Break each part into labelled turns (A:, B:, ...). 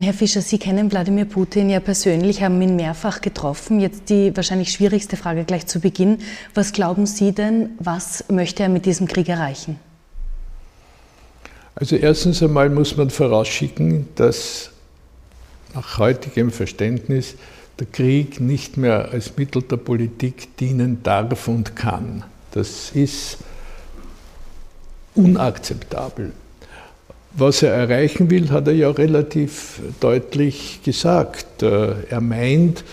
A: Herr Fischer, Sie kennen Wladimir Putin ja persönlich, haben ihn mehrfach getroffen. Jetzt die wahrscheinlich schwierigste Frage gleich zu Beginn. Was glauben Sie denn, was möchte er mit diesem Krieg erreichen?
B: Also erstens einmal muss man vorausschicken, dass nach heutigem Verständnis der Krieg nicht mehr als Mittel der Politik dienen darf und kann. Das ist unakzeptabel. Was er erreichen will, hat er ja relativ deutlich gesagt. Äh, er meint,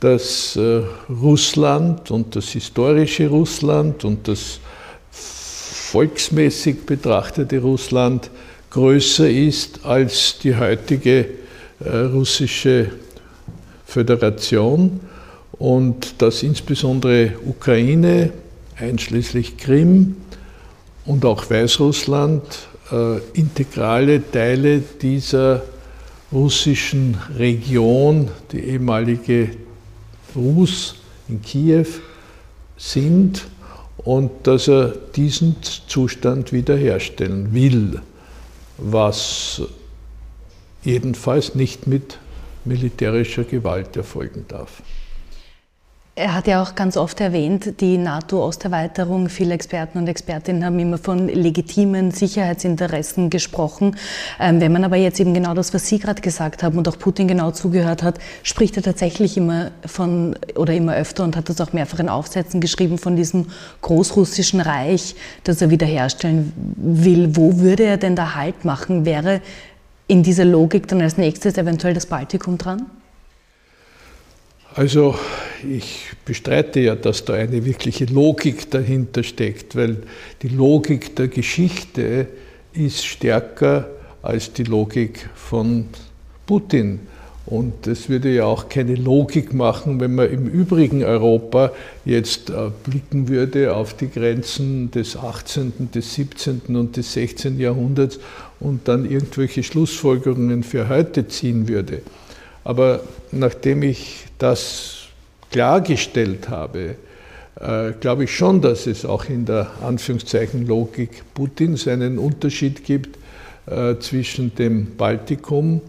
B: dass äh, Russland und das historische Russland und das volksmäßig betrachtete Russland größer ist als die heutige äh, russische Föderation und dass insbesondere Ukraine, einschließlich Krim und auch Weißrussland äh, integrale Teile dieser russischen Region, die ehemalige Rus in Kiew, sind und dass er diesen Zustand wiederherstellen will, was jedenfalls nicht mit militärischer Gewalt erfolgen darf.
A: Er hat ja auch ganz oft erwähnt, die NATO-Osterweiterung. Viele Experten und Expertinnen haben immer von legitimen Sicherheitsinteressen gesprochen. Ähm, wenn man aber jetzt eben genau das, was Sie gerade gesagt haben und auch Putin genau zugehört hat, spricht er tatsächlich immer von oder immer öfter und hat das auch mehrfach in Aufsätzen geschrieben von diesem großrussischen Reich, das er wiederherstellen will. Wo würde er denn da Halt machen? Wäre in dieser Logik dann als nächstes eventuell das Baltikum dran?
B: Also ich bestreite ja, dass da eine wirkliche Logik dahinter steckt, weil die Logik der Geschichte ist stärker als die Logik von Putin. Und es würde ja auch keine Logik machen, wenn man im übrigen Europa jetzt äh, blicken würde auf die Grenzen des 18., des 17. und des 16. Jahrhunderts und dann irgendwelche Schlussfolgerungen für heute ziehen würde. Aber nachdem ich das klargestellt habe, äh, glaube ich schon, dass es auch in der Anführungszeichen Logik Putins einen Unterschied gibt äh, zwischen dem Baltikum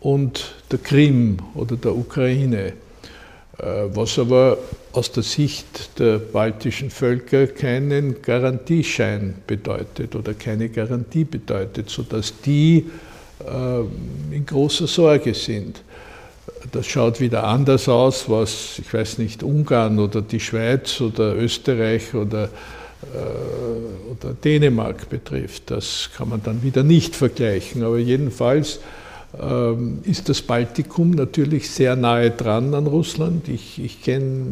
B: und der Krim oder der Ukraine. Äh, was aber aus der Sicht der baltischen Völker keinen Garantieschein bedeutet oder keine Garantie bedeutet, sodass die in großer Sorge sind. Das schaut wieder anders aus, was, ich weiß nicht, Ungarn oder die Schweiz oder Österreich oder, äh, oder Dänemark betrifft. Das kann man dann wieder nicht vergleichen. Aber jedenfalls ähm, ist das Baltikum natürlich sehr nahe dran an Russland. Ich, ich kenne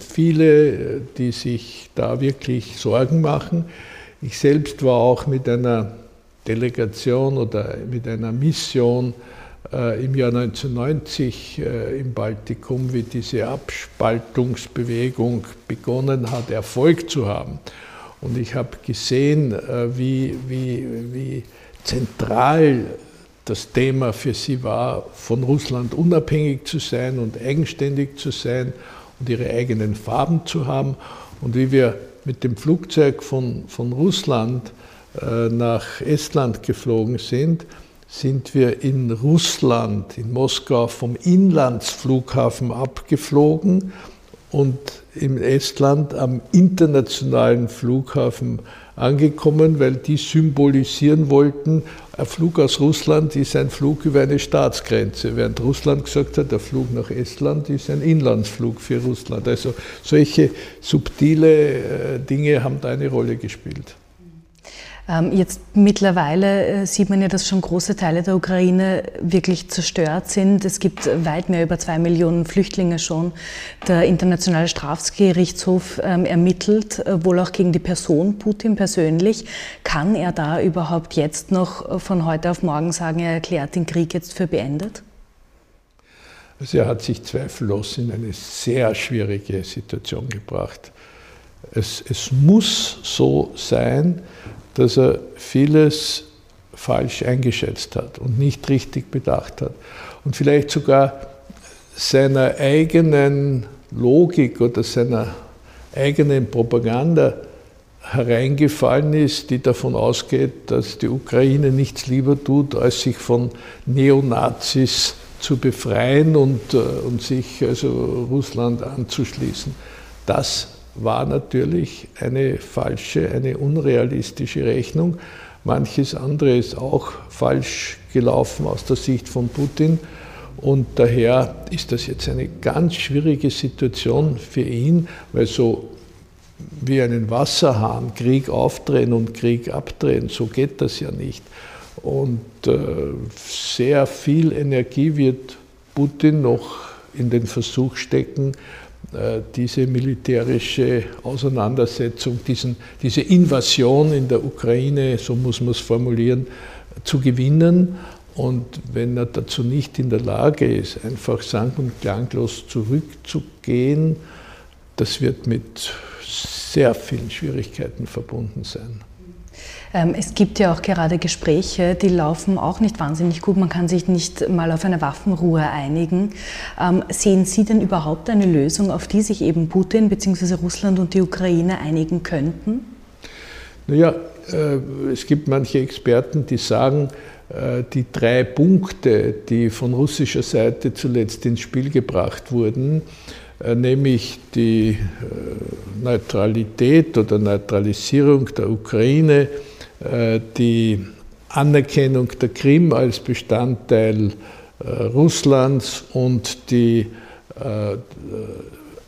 B: viele, die sich da wirklich Sorgen machen. Ich selbst war auch mit einer Delegation oder mit einer Mission im Jahr 1990 äh, im Baltikum, wie diese Abspaltungsbewegung begonnen hat, Erfolg zu haben. Und ich habe gesehen, äh, wie, wie, wie zentral das Thema für sie war, von Russland unabhängig zu sein und eigenständig zu sein und ihre eigenen Farben zu haben. Und wie wir mit dem Flugzeug von, von Russland nach Estland geflogen sind, sind wir in Russland, in Moskau, vom Inlandsflughafen abgeflogen und in Estland am internationalen Flughafen angekommen, weil die symbolisieren wollten, ein Flug aus Russland ist ein Flug über eine Staatsgrenze, während Russland gesagt hat, der Flug nach Estland ist ein Inlandsflug für Russland. Also solche subtile äh, Dinge haben da eine Rolle gespielt.
A: Ähm, jetzt mittlerweile äh, sieht man ja, dass schon große Teile der Ukraine wirklich zerstört sind. Es gibt weit mehr über zwei Millionen Flüchtlinge schon. Der Internationale Strafgerichtshof ähm, ermittelt äh, wohl auch gegen die Person Putin persönlich. Kann er da überhaupt jetzt noch äh, von heute auf morgen sagen, er erklärt den Krieg jetzt für beendet?
B: Also er hat sich zweifellos in eine sehr schwierige Situation gebracht. Es, es muss so sein, dass er vieles falsch eingeschätzt hat und nicht richtig bedacht hat. Und vielleicht sogar seiner eigenen Logik oder seiner eigenen Propaganda hereingefallen ist, die davon ausgeht, dass die Ukraine nichts lieber tut, als sich von Neonazis zu befreien und, äh, und sich also Russland anzuschließen. Das war natürlich eine falsche, eine unrealistische Rechnung. Manches andere ist auch falsch gelaufen aus der Sicht von Putin. Und daher ist das jetzt eine ganz schwierige Situation für ihn, weil so wie einen Wasserhahn Krieg aufdrehen und Krieg abdrehen, so geht das ja nicht. Und äh, sehr viel Energie wird Putin noch in den Versuch stecken, diese militärische Auseinandersetzung, diesen, diese Invasion in der Ukraine, so muss man es formulieren, zu gewinnen. Und wenn er dazu nicht in der Lage ist, einfach sang- und klanglos zurückzugehen, das wird mit sehr vielen Schwierigkeiten verbunden sein.
A: Ähm, es gibt ja auch gerade Gespräche, die laufen auch nicht wahnsinnig gut. Man kann sich nicht mal auf eine Waffenruhe einigen. Ähm, sehen Sie denn überhaupt eine Lösung, auf die sich eben Putin bzw. Russland und die Ukraine einigen könnten?
B: Naja, äh, es gibt manche Experten, die sagen, äh, die drei Punkte, die von russischer Seite zuletzt ins Spiel gebracht wurden, äh, nämlich die Neutralität oder Neutralisierung der Ukraine, die Anerkennung der Krim als Bestandteil Russlands und die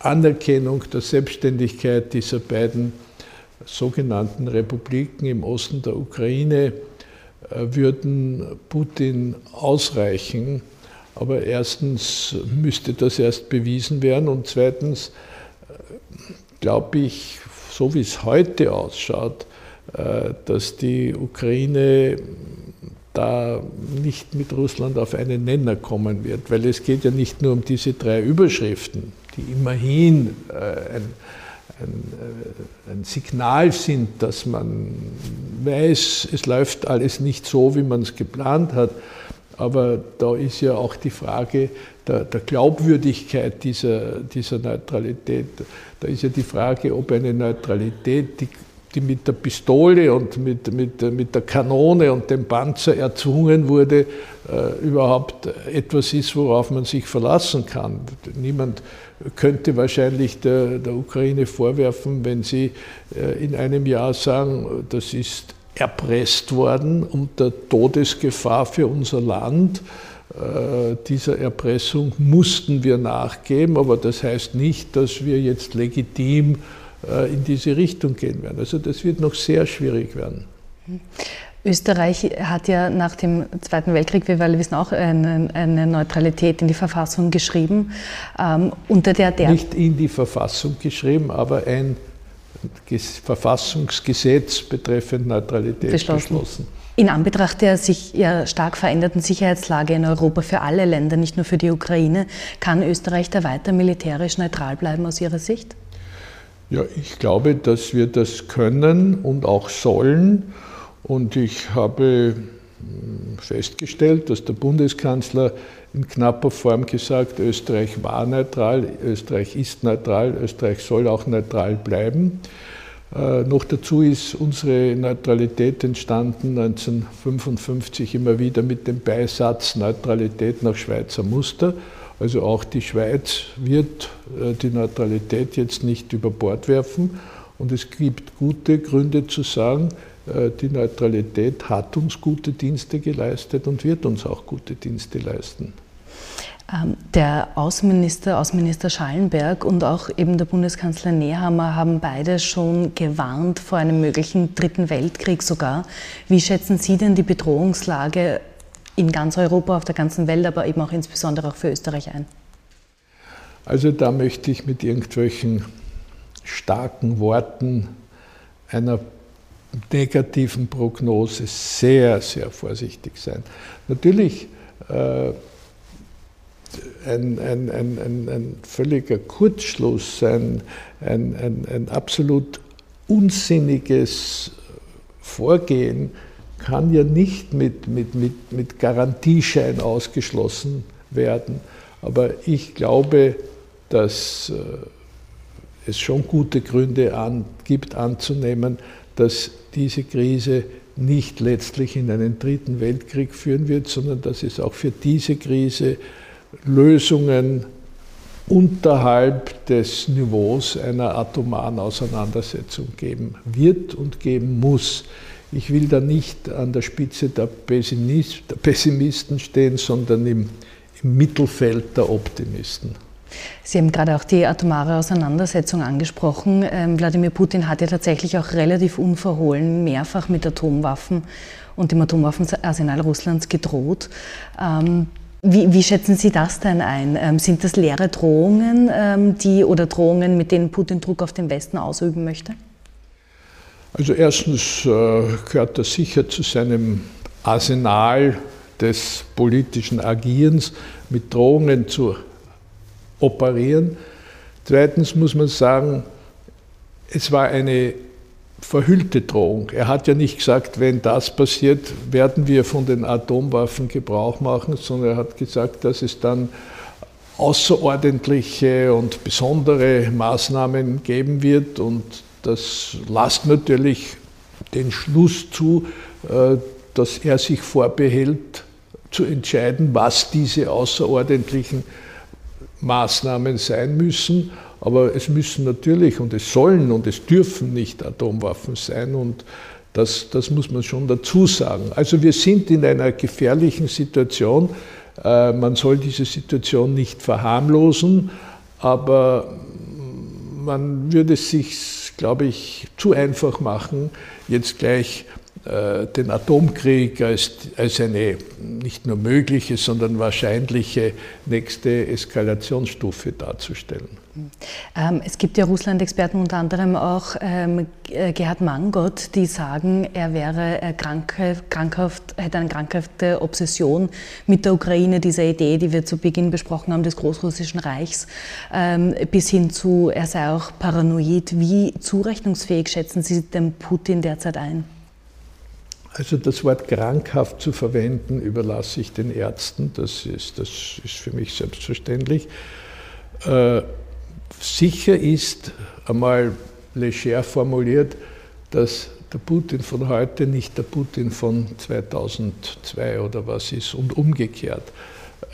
B: Anerkennung der Selbstständigkeit dieser beiden sogenannten Republiken im Osten der Ukraine würden Putin ausreichen, aber erstens müsste das erst bewiesen werden und zweitens äh, glaube ich, so wie es heute ausschaut, äh, dass die Ukraine da nicht mit Russland auf einen Nenner kommen wird, weil es geht ja nicht nur um diese drei Überschriften, die immerhin äh, ein, ein, ein, Signal sind, dass man weiß, es läuft alles nicht so, wie man es geplant hat, aber da ist ja auch die Frage der, der Glaubwürdigkeit dieser, dieser Neutralität. Da ist ja die Frage, ob eine Neutralität, die, die mit der Pistole und mit, mit, mit der Kanone und dem Panzer erzwungen wurde, äh, überhaupt etwas ist, worauf man sich verlassen kann. Niemand könnte wahrscheinlich der, der Ukraine vorwerfen, wenn sie äh, in einem Jahr sagen, das ist erpresst worden unter Todesgefahr für unser Land. Äh, dieser Erpressung mussten wir nachgeben, aber das heißt nicht, dass wir jetzt legitim äh, in diese Richtung gehen werden. Also das wird noch sehr schwierig werden.
A: Österreich hat ja nach dem Zweiten Weltkrieg, wie wir alle wissen, auch eine, eine Neutralität in die Verfassung geschrieben. Ähm, unter der, der
B: Nicht in die Verfassung geschrieben, aber ein Verfassungsgesetz betreffend Neutralität beschlossen. beschlossen.
A: In Anbetracht der sich ja stark veränderten Sicherheitslage in Europa für alle Länder, nicht nur für die Ukraine, kann Österreich da weiter militärisch neutral bleiben aus Ihrer Sicht?
B: Ja, ich glaube, dass wir das können und auch sollen. Und ich habe hm, festgestellt, dass der Bundeskanzler in knapper Form gesagt, Österreich war neutral, Österreich ist neutral, Österreich soll auch neutral bleiben. Äh, noch dazu ist unsere Neutralität entstanden 1955 immer wieder mit dem Beisatz Neutralität nach Schweizer Muster. Also auch die Schweiz wird äh, die Neutralität jetzt nicht über Bord werfen. Und es gibt gute Gründe zu sagen, äh, die Neutralität hat uns gute Dienste geleistet und wird uns auch gute Dienste leisten.
A: Ähm, der Außenminister, Außenminister Schallenberg und auch eben der Bundeskanzler Nehammer haben beide schon gewarnt vor einem möglichen Dritten Weltkrieg sogar. Wie schätzen Sie denn die Bedrohungslage in ganz Europa, auf der ganzen Welt, aber eben auch insbesondere auch für Österreich ein?
B: Also da möchte ich mit irgendwelchen starken Worten einer negativen Prognose sehr, sehr vorsichtig sein. Natürlich äh, ein, ein, ein, ein, völliger Kurzschluss, ein, ein, absolut unsinniges Vorgehen kann ja nicht mit, mit, mit, mit Garantieschein ausgeschlossen werden. Aber ich glaube, dass äh, es schon gute Gründe an, gibt anzunehmen, dass diese Krise nicht letztlich in einen dritten Weltkrieg führen wird, sondern dass es auch für diese Krise Lösungen unterhalb des Niveaus einer atomaren Auseinandersetzung geben wird und geben muss. Ich will da nicht an der Spitze der, Pessimisten stehen, sondern im, im Mittelfeld der Optimisten.
A: Sie haben gerade auch die atomare Auseinandersetzung angesprochen. Ähm, Wladimir Putin hat ja tatsächlich auch relativ unverhohlen mehrfach mit Atomwaffen und dem Atomwaffenarsenal Russlands gedroht. Ähm, wie, wie, schätzen Sie das denn ein? Ähm, sind das leere Drohungen ähm, die, oder Drohungen, mit denen Putin Druck auf den Westen ausüben möchte?
B: Also erstens äh, gehört das sicher zu seinem Arsenal des politischen Agierens, mit Drohungen zu operieren. Zweitens muss man sagen, es war eine verhüllte Drohung. Er hat ja nicht gesagt, wenn das passiert, werden wir von den Atomwaffen Gebrauch machen, sondern er hat gesagt, dass es dann außerordentliche und besondere Maßnahmen geben wird und das lasst natürlich den Schluss zu, äh, dass er sich vorbehält, zu entscheiden, was diese außerordentlichen Maßnahmen sein müssen. Aber es müssen natürlich und es sollen und es dürfen nicht Atomwaffen sein und das, das muss man schon dazu sagen. Also wir sind in einer gefährlichen Situation. Äh, man soll diese Situation nicht verharmlosen, aber man würde es sich, glaube ich, zu einfach machen, jetzt gleich äh, den Atomkrieg als, als eine nicht nur mögliche, sondern wahrscheinliche nächste Eskalationsstufe darzustellen.
A: Ähm, es gibt ja Russland-Experten, unter anderem auch ähm, äh, Gerhard Mangott, die sagen, er wäre äh, krankhaft, hätte eine krankhafte Obsession mit der Ukraine, dieser Idee, die wir zu Beginn besprochen haben, des Großrussischen Reichs, ähm, bis hin zu, er sei auch paranoid. Wie zurechnungsfähig schätzen Sie den Putin derzeit ein?
B: Also das Wort krankhaft zu verwenden, überlasse ich den Ärzten. Das ist, das ist für mich selbstverständlich. Äh, sicher ist, einmal leger formuliert, dass der Putin von heute nicht der Putin von 2002 oder was ist und umgekehrt.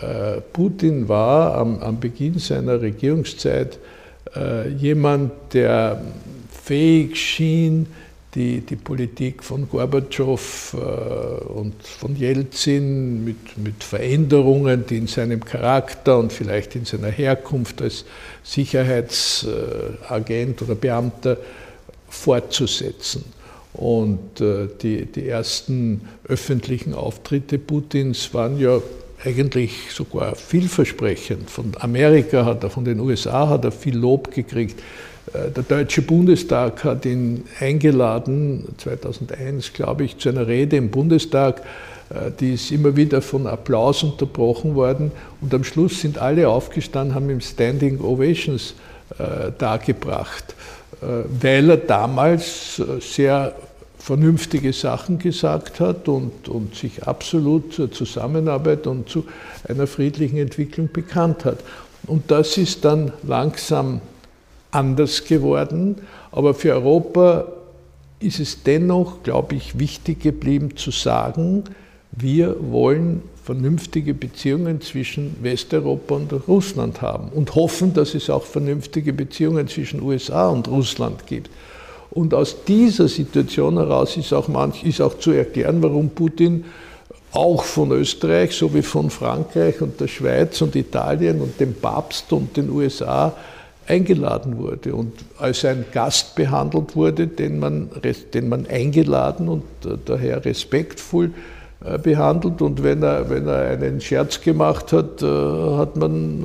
B: Äh, Putin war am, am Beginn seiner Regierungszeit äh, jemand, der fähig schien, die, die Politik von Gorbatschow äh, und von Jelzin mit, mit Veränderungen, die in seinem Charakter und vielleicht in seiner Herkunft als Sicherheitsagent oder Beamter fortzusetzen. Und äh, die, die ersten öffentlichen Auftritte Putins waren ja eigentlich sogar vielversprechend. Von Amerika hat er, von den USA hat er viel Lob gekriegt. Äh, der Deutsche Bundestag hat ihn eingeladen, 2001 glaube ich, zu einer Rede im Bundestag. Äh, die ist immer wieder von Applaus unterbrochen worden. Und am Schluss sind alle aufgestanden, haben ihm Standing Ovations äh, dargebracht, weil er damals sehr vernünftige Sachen gesagt hat und, und sich absolut zur Zusammenarbeit und zu einer friedlichen Entwicklung bekannt hat. Und das ist dann langsam anders geworden. Aber für Europa ist es dennoch, glaube ich, wichtig geblieben zu sagen, wir wollen vernünftige Beziehungen zwischen Westeuropa und Russland haben und hoffen, dass es auch vernünftige Beziehungen zwischen USA und Russland gibt. Und aus dieser Situation heraus ist auch, manch, ist auch zu erklären, warum Putin auch von Österreich sowie von Frankreich und der Schweiz und Italien und dem Papst und den USA eingeladen wurde und als ein Gast behandelt wurde, den man, den man eingeladen und äh, daher respektvoll äh, behandelt. Und wenn er, wenn er einen Scherz gemacht hat, äh, hat man,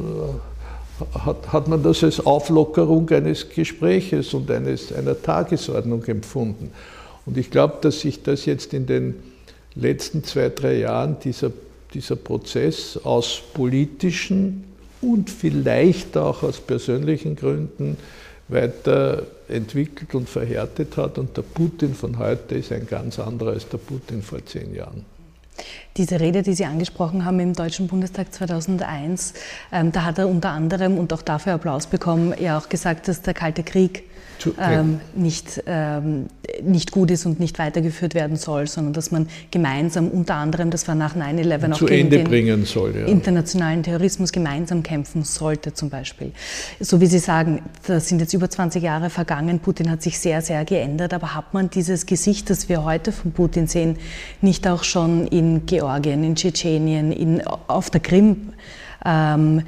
B: hat, hat man das als Auflockerung eines Gespräches und eines, einer Tagesordnung empfunden. Und ich glaube, dass sich das jetzt in den letzten zwei, drei Jahren, dieser, dieser Prozess aus politischen und vielleicht auch aus persönlichen Gründen weiterentwickelt und verhärtet hat. Und der Putin von heute ist ein ganz anderer als der Putin vor zehn Jahren.
A: Diese Rede, die Sie angesprochen haben im Deutschen Bundestag 2001, ähm, da hat er unter anderem und auch dafür Applaus bekommen, ja auch gesagt, dass der Kalte Krieg ähm, nicht, ähm, nicht gut ist und nicht weitergeführt werden soll, sondern dass man gemeinsam unter anderem, das war nach 9-11 auch
B: gegen Ende den soll,
A: ja. internationalen Terrorismus gemeinsam kämpfen sollte zum Beispiel. So wie Sie sagen, da sind jetzt über 20 Jahre vergangen, Putin hat sich sehr, sehr geändert, aber hat man dieses Gesicht, das wir heute von Putin sehen, nicht auch schon in Georgien, in Tschetschenien, in, auf der Krim, ähm,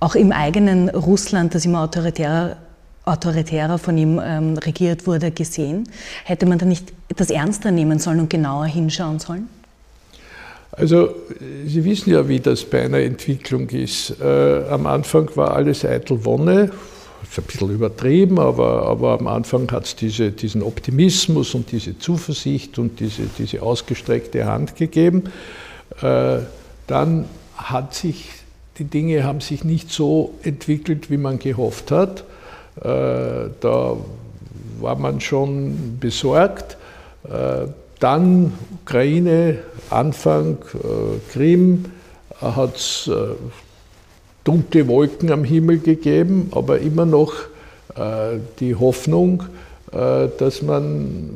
A: auch im eigenen Russland, das immer autoritärer autoritärer von ihm ähm, regiert wurde, gesehen? Hätte man da nicht etwas ernster nehmen sollen und genauer hinschauen sollen?
B: Also Sie wissen ja, wie das bei einer Entwicklung ist. Äh, am Anfang war alles eitel Wonne, ist ein bisschen übertrieben, aber, aber am Anfang hat es diese, diesen Optimismus und diese Zuversicht und diese, diese ausgestreckte Hand gegeben. Äh, dann hat sich, die Dinge haben sich nicht so entwickelt, wie man gehofft hat. Äh, da war man schon besorgt. Äh, dann Ukraine, Anfang, Krim, hat es dunkle Wolken am Himmel gegeben, aber immer noch die Hoffnung, dass man,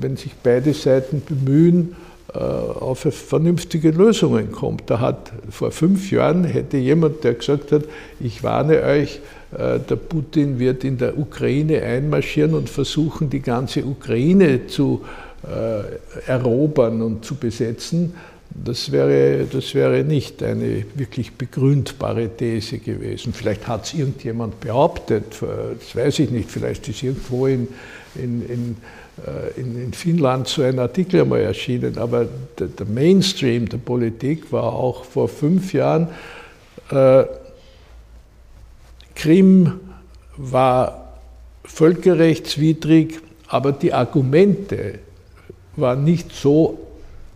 B: wenn sich beide Seiten bemühen, auf vernünftige Lösungen kommt. Da hat vor fünf Jahren hätte jemand, der gesagt hat, ich warne euch, äh, der Putin wird in der Ukraine einmarschieren und versuchen, die ganze Ukraine zu äh, erobern und zu besetzen. Das wäre, das wäre nicht eine wirklich begründbare These gewesen. Vielleicht hat es irgendjemand behauptet, das weiß ich nicht, vielleicht ist irgendwo in, in, äh, in, in Finnland so ein Artikel einmal erschienen, aber der, der Mainstream der Politik war auch vor fünf Jahren äh, Krim war völkerrechtswidrig, aber die Argumente waren nicht so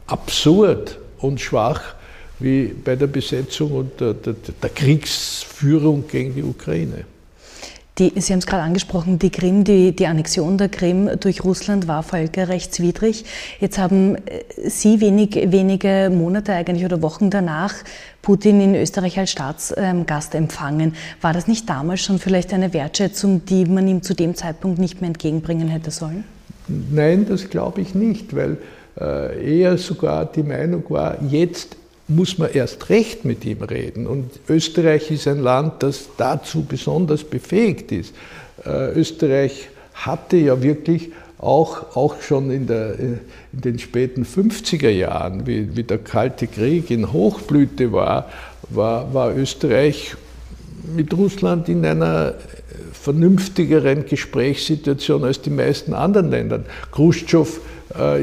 B: absurd und schwach wie bei der Besetzung und der, der, der Kriegsführung gegen die Ukraine.
A: Die, Sie haben es gerade angesprochen, die Krim, die, die Annexion der Krim durch Russland war völkerrechtswidrig. Jetzt haben äh, Sie wenig, wenige Monate eigentlich oder Wochen danach Putin in Österreich als Staatsgast empfangen. War das nicht damals schon vielleicht eine Wertschätzung, die man ihm zu dem Zeitpunkt nicht mehr entgegenbringen hätte sollen?
B: Nein, das glaube ich nicht, weil eher sogar die Meinung war, jetzt muss man erst recht mit ihm reden. Und Österreich ist ein Land, das dazu besonders befähigt ist. Äh, Österreich hatte ja wirklich auch, auch schon in, der, in den späten 50er Jahren, wie, wie der Kalte Krieg in Hochblüte war, war, war Österreich mit Russland in einer vernünftigeren Gesprächssituation als die meisten anderen Länder. Khrushchev äh,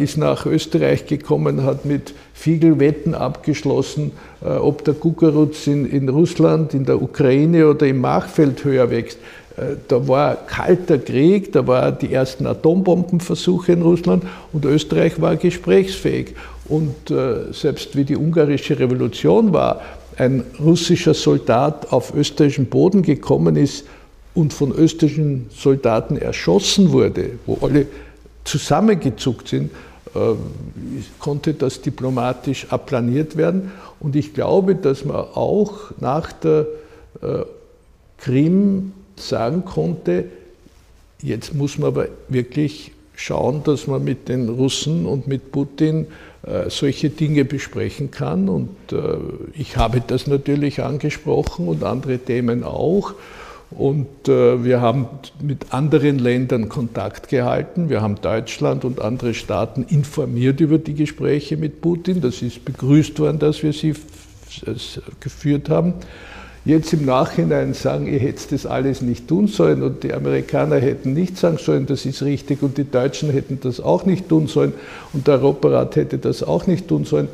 B: ist nach Österreich gekommen, hat mit Fiegelwetten abgeschlossen, äh, ob der Kukuruz in, in Russland, in der Ukraine oder im Machfeld höher wächst. Äh, da war kalter Krieg, da waren die ersten Atombombenversuche in Russland und Österreich war gesprächsfähig. Und äh, selbst wie die ungarische Revolution war, ein russischer Soldat auf österreichischen Boden gekommen ist und von österreichischen Soldaten erschossen wurde, wo alle zusammengezuckt sind, äh, konnte das diplomatisch applaniert werden. Und ich glaube, dass man auch nach der äh, Krim sagen konnte, jetzt muss man aber wirklich schauen, dass man mit den Russen und mit Putin äh, solche Dinge besprechen kann. Und ich habe das natürlich angesprochen und andere Themen auch. Und äh, wir haben mit anderen Ländern Kontakt gehalten. Wir haben Deutschland und andere Staaten informiert über die Gespräche mit Putin. Das ist begrüßt worden, dass wir sie geführt haben. Jetzt im Nachhinein sagen, ihr hättet das alles nicht tun sollen und die Amerikaner hätten nicht sagen sollen, das ist richtig und die Deutschen hätten das auch nicht tun sollen und der Europarat hätte das auch nicht tun sollen.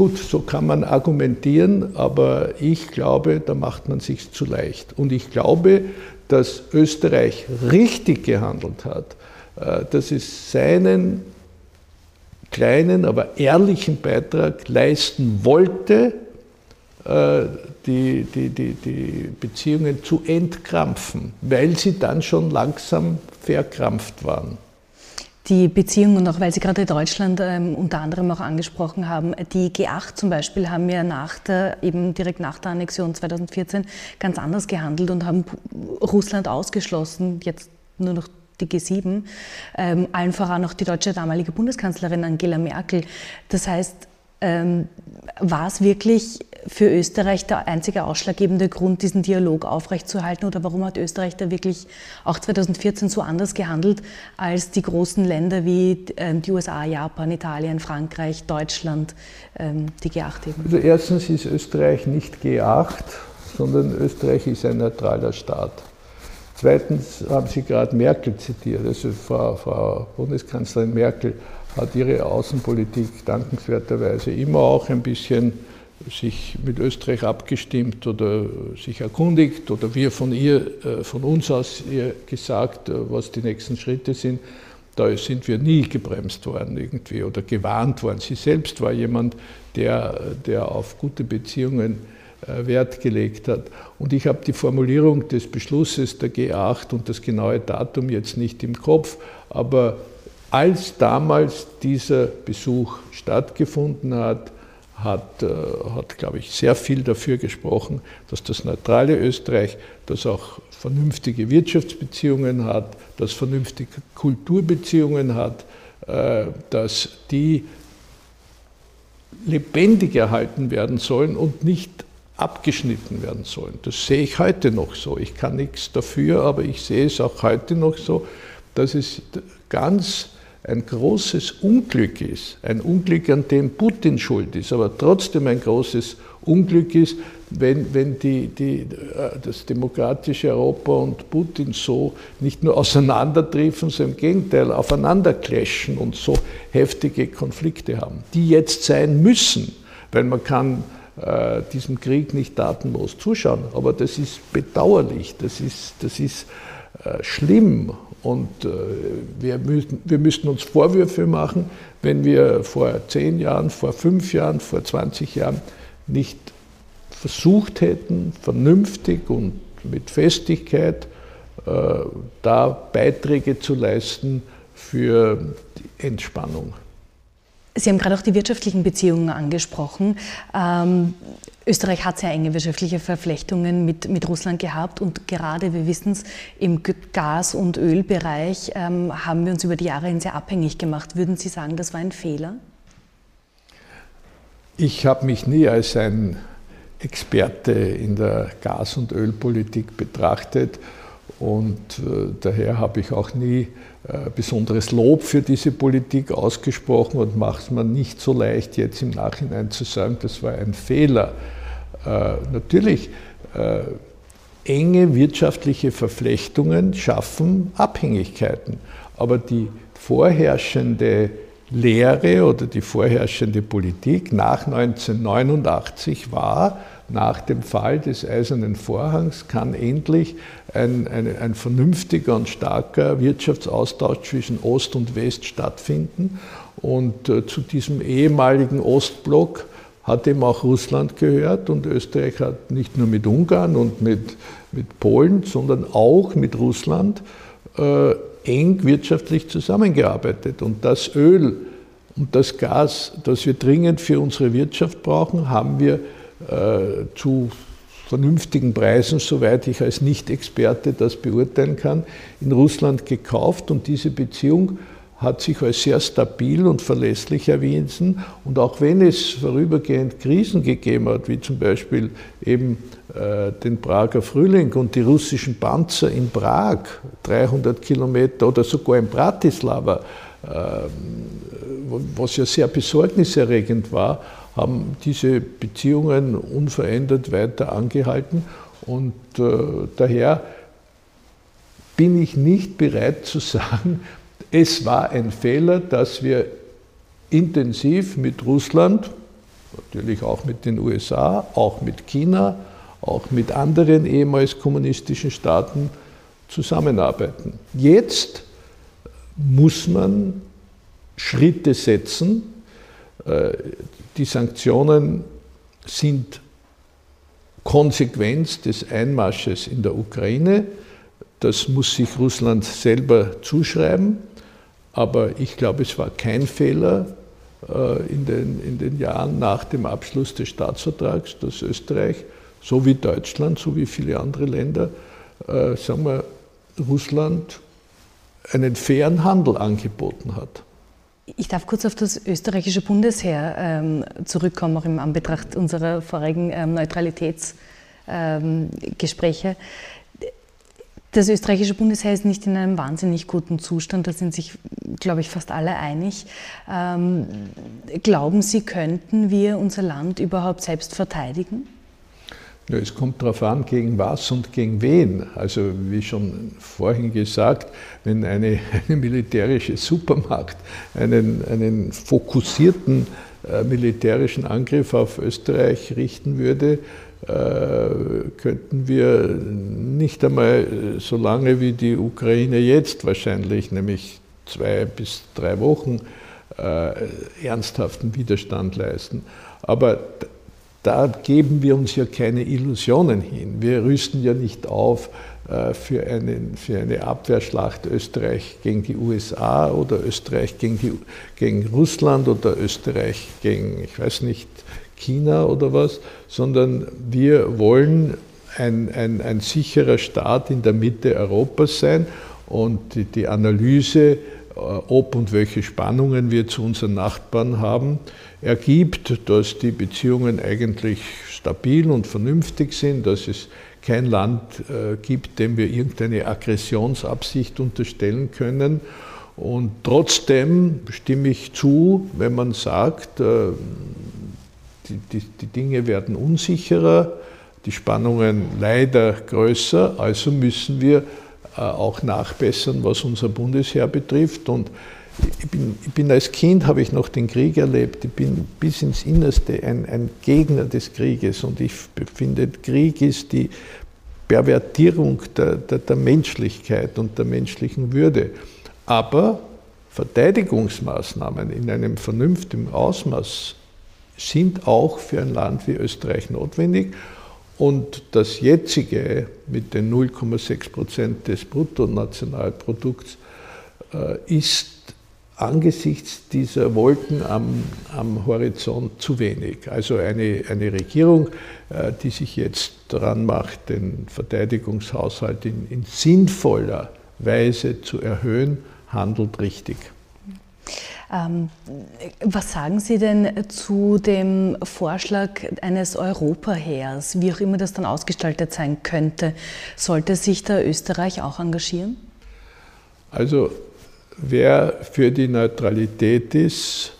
B: Gut, so kann man argumentieren, aber ich glaube, da macht man sich zu leicht. Und ich glaube, dass Österreich richtig gehandelt hat, äh, dass es seinen kleinen, aber ehrlichen Beitrag leisten wollte, äh, die, die, die, die Beziehungen zu entkrampfen, weil sie dann schon langsam verkrampft waren.
A: Die Beziehung und auch weil Sie gerade Deutschland ähm, unter anderem auch angesprochen haben, die G8 zum Beispiel haben ja nach der, eben direkt nach der Annexion 2014 ganz anders gehandelt und haben Russland ausgeschlossen, jetzt nur noch die G7, ähm, allen voran auch die deutsche damalige Bundeskanzlerin Angela Merkel. Das heißt, ähm, war es wirklich für Österreich der einzige ausschlaggebende Grund, diesen Dialog aufrechtzuerhalten? Oder warum hat Österreich da wirklich auch 2014 so anders gehandelt als die großen Länder wie ähm, die USA, Japan, Italien, Frankreich, Deutschland, ähm, die G8 eben?
B: Also erstens ist Österreich nicht G8, sondern Österreich ist ein neutraler Staat. Zweitens haben Sie gerade Merkel zitiert. Also Frau, Frau Bundeskanzlerin Merkel hat ihre Außenpolitik dankenswerterweise immer auch ein bisschen sich mit Österreich abgestimmt oder sich erkundigt oder wir von ihr, äh, von uns aus ihr gesagt, äh, was die nächsten Schritte sind. Da sind wir nie gebremst worden irgendwie oder gewarnt worden. Sie selbst war jemand, der, der auf gute Beziehungen äh, Wert gelegt hat. Und ich habe die Formulierung des Beschlusses der G8 und das genaue Datum jetzt nicht im Kopf, aber als damals dieser Besuch stattgefunden hat, hat, äh, hat, glaube ich, sehr viel dafür gesprochen, dass das neutrale Österreich, das auch vernünftige Wirtschaftsbeziehungen hat, das vernünftige Kulturbeziehungen hat, äh, dass die lebendig erhalten werden sollen und nicht abgeschnitten werden sollen. Das sehe ich heute noch so. Ich kann nichts dafür, aber ich sehe es auch heute noch so, dass es ganz ein großes Unglück ist, ein Unglück, an dem Putin schuld ist, aber trotzdem ein großes Unglück ist, wenn, wenn die, die, äh, das demokratische Europa und Putin so nicht nur auseinanderdriften, sondern im Gegenteil aufeinander clashen und so heftige Konflikte haben, die jetzt sein müssen, weil man kann äh, diesem Krieg nicht datenlos zuschauen. Aber das ist bedauerlich, das ist, das ist äh, schlimm und äh, wir, müssen, wir müssten uns Vorwürfe machen, wenn wir vor zehn Jahren, vor fünf Jahren, vor 20 Jahren nicht versucht hätten, vernünftig und mit Festigkeit da Beiträge zu leisten für die Entspannung.
A: Sie haben gerade auch die wirtschaftlichen Beziehungen angesprochen. Ähm, Österreich hat sehr enge wirtschaftliche Verflechtungen mit, mit Russland gehabt und gerade, wir wissen es, im Gas- und Ölbereich ähm, haben wir uns über die Jahre hin sehr abhängig gemacht. Würden Sie sagen, das war ein Fehler?
B: Ich habe mich nie als ein Experte in der Gas- und Ölpolitik betrachtet und äh, daher habe ich auch nie äh, besonderes Lob für diese Politik ausgesprochen und macht es mir nicht so leicht, jetzt im Nachhinein zu sagen, das war ein Fehler. Äh, natürlich, enge wirtschaftliche Verflechtungen schaffen Abhängigkeiten, aber die vorherrschende Lehre oder die vorherrschende Politik nach 1989 war, nach dem Fall des Eisernen Vorhangs kann endlich ein, ein, ein, vernünftiger und starker Wirtschaftsaustausch zwischen Ost und West stattfinden. Und äh, zu diesem ehemaligen Ostblock hat eben auch Russland gehört und Österreich hat nicht nur mit Ungarn und mit, mit Polen, sondern auch mit Russland äh, eng wirtschaftlich zusammengearbeitet. Und das Öl und das Gas, das wir dringend für unsere Wirtschaft brauchen, haben wir äh, zu vernünftigen Preisen, soweit ich als Nicht-Experte das beurteilen kann, in Russland gekauft und diese Beziehung hat sich als sehr stabil und verlässlich erwiesen. Und auch wenn es vorübergehend Krisen gegeben hat, wie zum Beispiel eben äh, den Prager Frühling und die russischen Panzer in Prag, 300 Kilometer oder sogar in Bratislava, äh, was ja sehr besorgniserregend war, haben diese Beziehungen unverändert weiter angehalten. Und äh, daher bin ich nicht bereit zu sagen, es war ein Fehler, dass wir intensiv mit Russland, natürlich auch mit den USA, auch mit China, auch mit anderen ehemals kommunistischen Staaten zusammenarbeiten. Jetzt muss man Schritte setzen, die Sanktionen sind Konsequenz des Einmarsches in der Ukraine. Das muss sich Russland selber zuschreiben. Aber ich glaube, es war kein Fehler äh, in den, in den Jahren nach dem Abschluss des Staatsvertrags, dass Österreich, so wie Deutschland, so wie viele andere Länder, äh, sagen wir, Russland einen fairen Handel angeboten hat.
A: Ich darf kurz auf das österreichische Bundesheer ähm, zurückkommen, auch im Anbetracht unserer vorigen ähm, Neutralitätsgespräche. Ähm, das österreichische Bundesheer ist nicht in einem wahnsinnig guten Zustand, da sind sich, glaube ich, fast alle einig. Ähm, glauben Sie, könnten wir unser Land überhaupt selbst verteidigen?
B: Ja, es kommt darauf an, gegen was und gegen wen. Also wie schon vorhin gesagt, wenn eine, eine militärische Supermacht einen, einen fokussierten äh, militärischen Angriff auf Österreich richten würde, äh, könnten wir nicht einmal so lange wie die Ukraine jetzt wahrscheinlich, nämlich zwei bis drei Wochen, äh, ernsthaften Widerstand leisten. Aber da geben wir uns ja keine Illusionen hin. Wir rüsten ja nicht auf äh, für, einen, für eine Abwehrschlacht Österreich gegen die USA oder Österreich gegen, die, gegen Russland oder Österreich gegen, ich weiß nicht, China oder was, sondern wir wollen ein, ein, ein sicherer Staat in der Mitte Europas sein und die, die Analyse, äh, ob und welche Spannungen wir zu unseren Nachbarn haben, ergibt, dass die Beziehungen eigentlich stabil und vernünftig sind, dass es kein Land äh, gibt, dem wir irgendeine Aggressionsabsicht unterstellen können. Und trotzdem stimme ich zu, wenn man sagt, äh, die, die, die Dinge werden unsicherer, die Spannungen leider größer, also müssen wir äh, auch nachbessern, was unser Bundesheer betrifft. Und ich bin, ich bin, als Kind, habe ich noch den Krieg erlebt, ich bin bis ins Innerste ein, ein Gegner des Krieges und ich finde, Krieg ist die Pervertierung der, der, der Menschlichkeit und der menschlichen Würde. Aber Verteidigungsmaßnahmen in einem vernünftigen Ausmaß sind auch für ein Land wie Österreich notwendig. Und das jetzige mit den 0,6 Prozent des Bruttonationalprodukts äh, ist angesichts dieser Wolken am, am Horizont zu wenig. Also eine, eine Regierung, äh, die sich jetzt daran macht, den Verteidigungshaushalt in, in sinnvoller Weise zu erhöhen, handelt richtig.
A: Ähm, was sagen Sie denn zu dem Vorschlag eines Europaheers, wie auch immer das dann ausgestaltet sein könnte? Sollte sich da Österreich auch engagieren?
B: Also wer für die Neutralität ist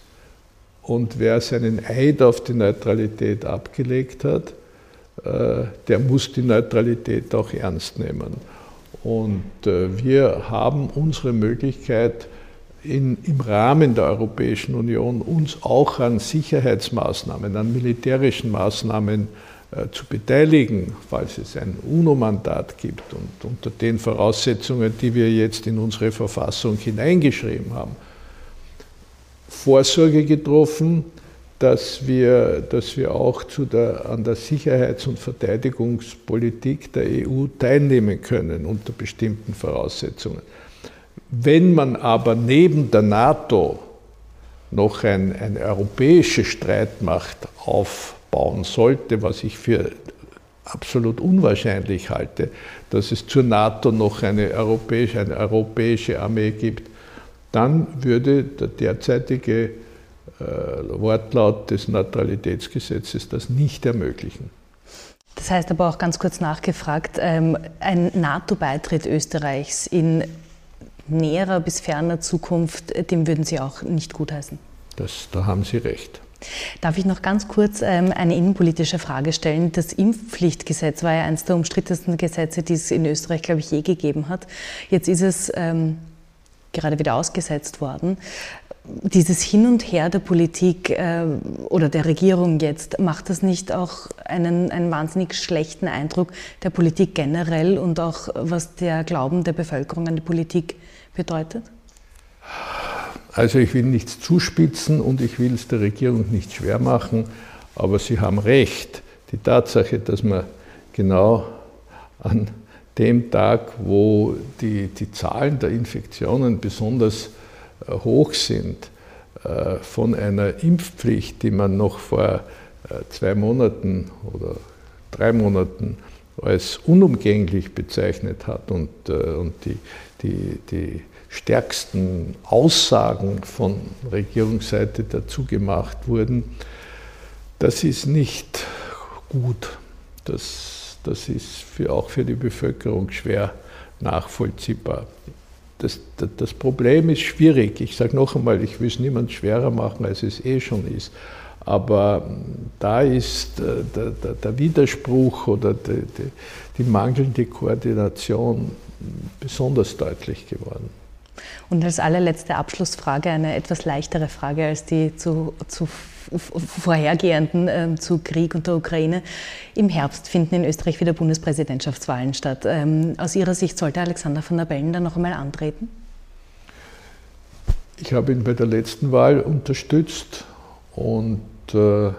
B: und wer seinen Eid auf die Neutralität abgelegt hat, äh, der muss die Neutralität auch ernst nehmen. Und äh, wir haben unsere Möglichkeit, in, im Rahmen der Europäischen Union uns auch an Sicherheitsmaßnahmen, an militärischen Maßnahmen äh, zu beteiligen, falls es ein UNO-Mandat gibt und unter den Voraussetzungen, die wir jetzt in unsere Verfassung hineingeschrieben haben, Vorsorge getroffen, dass wir, dass wir auch der, an der Sicherheits- und Verteidigungspolitik der EU teilnehmen können unter bestimmten Voraussetzungen. Wenn man aber neben der NATO noch ein, eine europäische Streitmacht aufbauen sollte, was ich für absolut unwahrscheinlich halte, dass es zur NATO noch eine europäische, eine europäische Armee gibt, dann würde der derzeitige äh, Wortlaut des Neutralitätsgesetzes das nicht ermöglichen.
A: Das heißt aber auch ganz kurz nachgefragt, ähm, ein NATO-Beitritt Österreichs in näherer bis ferner Zukunft, äh, dem würden Sie auch nicht gutheißen?
B: Das, da haben Sie recht.
A: Darf ich noch ganz kurz ähm, eine innenpolitische Frage stellen? Das Impfpflichtgesetz war ja eines der umstrittensten Gesetze, die es in Österreich, glaube ich, je gegeben hat. Jetzt ist es ähm, gerade wieder ausgesetzt worden. Dieses Hin und Her der Politik äh, oder der Regierung jetzt, macht das nicht auch einen, einen wahnsinnig schlechten Eindruck der Politik generell und auch was der Glauben der Bevölkerung an die Politik bedeutet?
B: Also ich will nichts zuspitzen und ich will es der Regierung nicht schwer machen, aber Sie haben recht. Die Tatsache, dass man genau an dem Tag, wo die, die Zahlen der Infektionen besonders hoch sind, von einer Impfpflicht, die man noch vor zwei Monaten oder drei Monaten als unumgänglich bezeichnet hat und, und die, die, die stärksten Aussagen von Regierungsseite dazu gemacht wurden, das ist nicht gut. Das, das ist für, auch für die Bevölkerung schwer nachvollziehbar. Das, das, das Problem ist schwierig. Ich sage noch einmal, ich will es niemand schwerer machen, als es eh schon ist. Aber da ist äh, der, der, der Widerspruch oder die, die, die mangelnde Koordination besonders deutlich geworden.
A: Und als allerletzte Abschlussfrage eine etwas leichtere Frage als die zu, zu vorhergehenden äh, zu Krieg und der Ukraine. Im Herbst finden in Österreich wieder Bundespräsidentschaftswahlen statt. Ähm, aus Ihrer Sicht sollte Alexander van der Bellen da noch einmal antreten?
B: Ich habe ihn bei der letzten Wahl unterstützt und äh,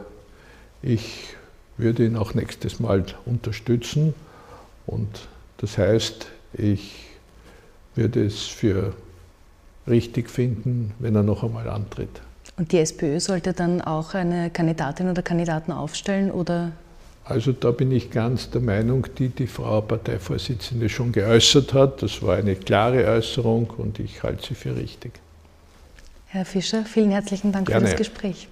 B: ich würde ihn auch nächstes Mal unterstützen. Und das heißt, ich würde es für richtig finden, wenn er noch einmal antritt.
A: Und die SPÖ sollte dann auch eine Kandidatin oder Kandidaten aufstellen oder?
B: Also da bin ich ganz der Meinung, die die Frau Parteivorsitzende schon geäußert hat. Das war eine klare Äußerung und ich halte sie für richtig.
A: Herr Fischer, vielen herzlichen Dank Gerne. für das Gespräch.